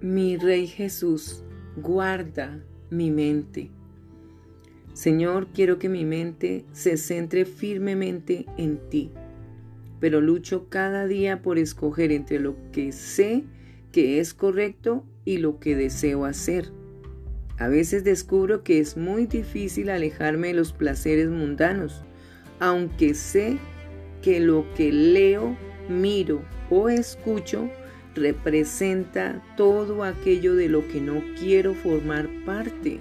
Mi Rey Jesús, guarda mi mente. Señor, quiero que mi mente se centre firmemente en ti, pero lucho cada día por escoger entre lo que sé que es correcto y lo que deseo hacer. A veces descubro que es muy difícil alejarme de los placeres mundanos, aunque sé que lo que leo, miro o escucho representa todo aquello de lo que no quiero formar parte.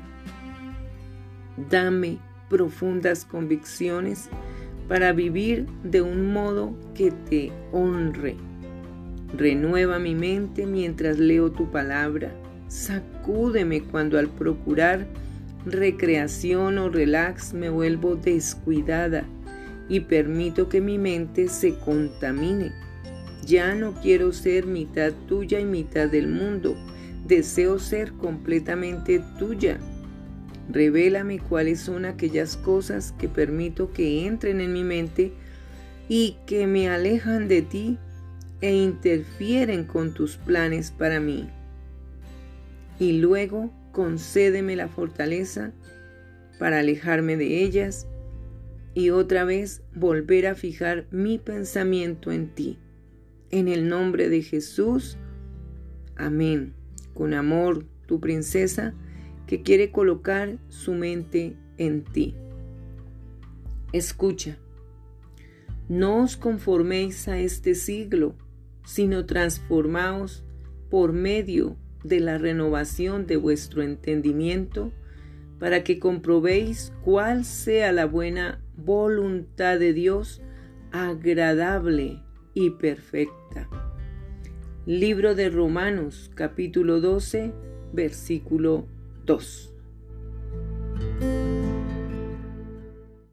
Dame profundas convicciones para vivir de un modo que te honre. Renueva mi mente mientras leo tu palabra. Sacúdeme cuando al procurar recreación o relax me vuelvo descuidada y permito que mi mente se contamine. Ya no quiero ser mitad tuya y mitad del mundo. Deseo ser completamente tuya. Revélame cuáles son aquellas cosas que permito que entren en mi mente y que me alejan de ti e interfieren con tus planes para mí. Y luego concédeme la fortaleza para alejarme de ellas y otra vez volver a fijar mi pensamiento en ti. En el nombre de Jesús, amén. Con amor, tu princesa, que quiere colocar su mente en ti. Escucha, no os conforméis a este siglo, sino transformaos por medio de la renovación de vuestro entendimiento, para que comprobéis cuál sea la buena voluntad de Dios, agradable y perfecta. Libro de Romanos capítulo 12, versículo 2.